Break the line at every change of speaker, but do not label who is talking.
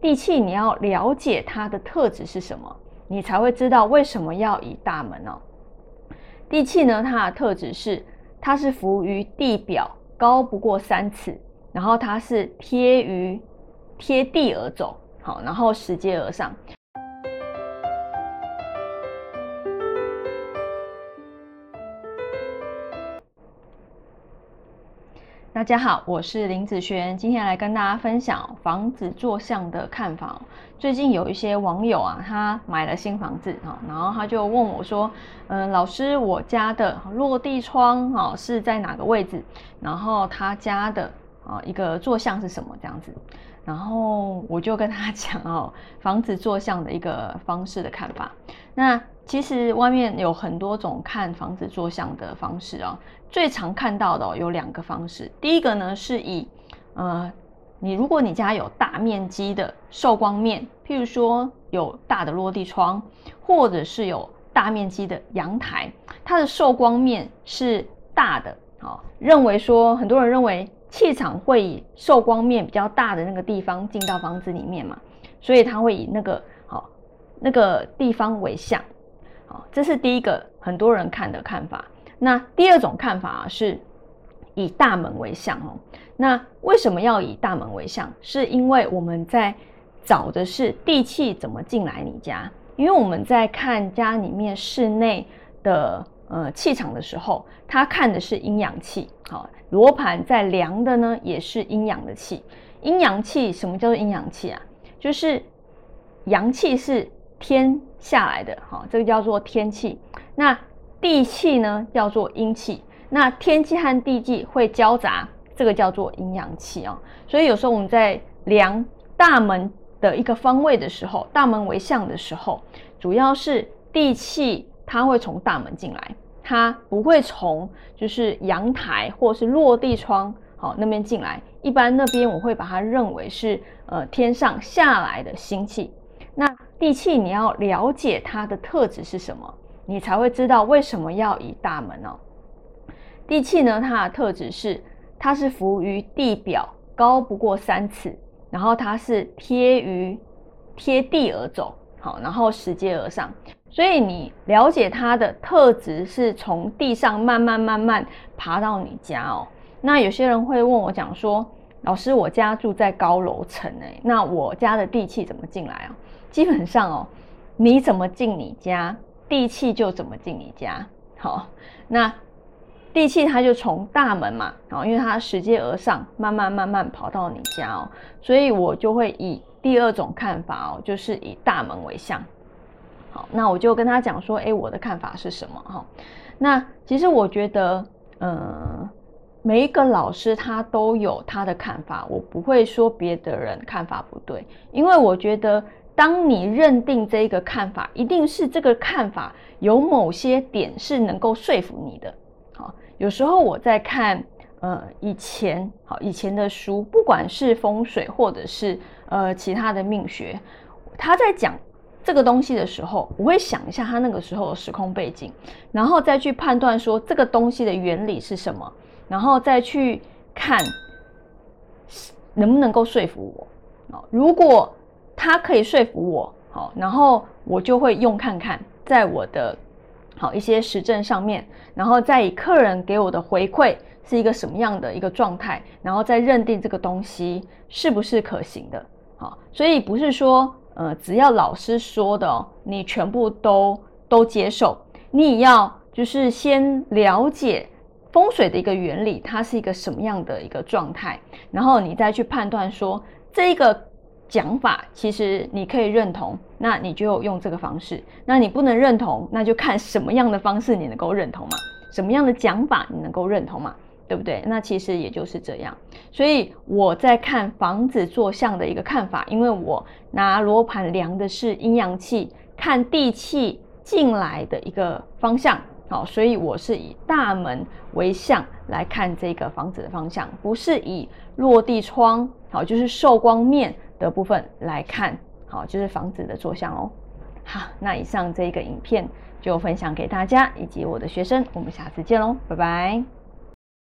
地气你要了解它的特质是什么，你才会知道为什么要以大门哦。地气呢，它的特质是它是浮于地表，高不过三尺，然后它是贴于贴地而走，好，然后拾阶而上。大家好，我是林子璇，今天来跟大家分享房子坐向的看法。最近有一些网友啊，他买了新房子啊，然后他就问我说：“嗯，老师，我家的落地窗啊是在哪个位置？然后他家的啊一个坐向是什么？这样子。”然后我就跟他讲哦，房子坐向的一个方式的看法。那其实外面有很多种看房子坐向的方式哦。最常看到的有两个方式，第一个呢是以，呃，你如果你家有大面积的受光面，譬如说有大的落地窗，或者是有大面积的阳台，它的受光面是大的，好，认为说很多人认为气场会以受光面比较大的那个地方进到房子里面嘛，所以它会以那个好那个地方为向，好，这是第一个很多人看的看法。那第二种看法啊是以大门为向哦。那为什么要以大门为向？是因为我们在找的是地气怎么进来你家。因为我们在看家里面室内的呃气场的时候，它看的是阴阳气。好，罗盘在量的呢也是阴阳的气。阴阳气什么叫做阴阳气啊？就是阳气是天下来的，好，这个叫做天气。那地气呢叫做阴气，那天气和地气会交杂，这个叫做阴阳气哦。所以有时候我们在量大门的一个方位的时候，大门为向的时候，主要是地气它会从大门进来，它不会从就是阳台或是落地窗好那边进来。一般那边我会把它认为是呃天上下来的星气。那地气你要了解它的特质是什么？你才会知道为什么要以大门哦。地气呢，它的特质是它是浮于地表，高不过三尺，然后它是贴于贴地而走，好，然后拾阶而上。所以你了解它的特质是从地上慢慢慢慢爬到你家哦。那有些人会问我讲说，老师，我家住在高楼层诶，那我家的地气怎么进来啊？基本上哦，你怎么进你家？地气就怎么进你家？好，那地气它就从大门嘛，然后，因为它拾阶而上，慢慢慢慢跑到你家哦，所以我就会以第二种看法哦，就是以大门为向。那我就跟他讲说，哎，我的看法是什么？哈，那其实我觉得，嗯，每一个老师他都有他的看法，我不会说别的人看法不对，因为我觉得。当你认定这一个看法，一定是这个看法有某些点是能够说服你的。好，有时候我在看呃以前好以前的书，不管是风水或者是呃其他的命学，他在讲这个东西的时候，我会想一下他那个时候的时空背景，然后再去判断说这个东西的原理是什么，然后再去看能不能够说服我。如果他可以说服我，好，然后我就会用看看，在我的好一些实证上面，然后再以客人给我的回馈是一个什么样的一个状态，然后再认定这个东西是不是可行的，好，所以不是说，呃，只要老师说的，你全部都都接受，你也要就是先了解风水的一个原理，它是一个什么样的一个状态，然后你再去判断说这个。讲法其实你可以认同，那你就用这个方式；那你不能认同，那就看什么样的方式你能够认同嘛？什么样的讲法你能够认同嘛？对不对？那其实也就是这样。所以我在看房子坐向的一个看法，因为我拿罗盘量的是阴阳气，看地气进来的一个方向，好，所以我是以大门为向来看这个房子的方向，不是以落地窗，好，就是受光面。的部分来看，好，就是房子的坐向哦。好，那以上这一个影片就分享给大家以及我的学生，我们下次见喽，拜拜。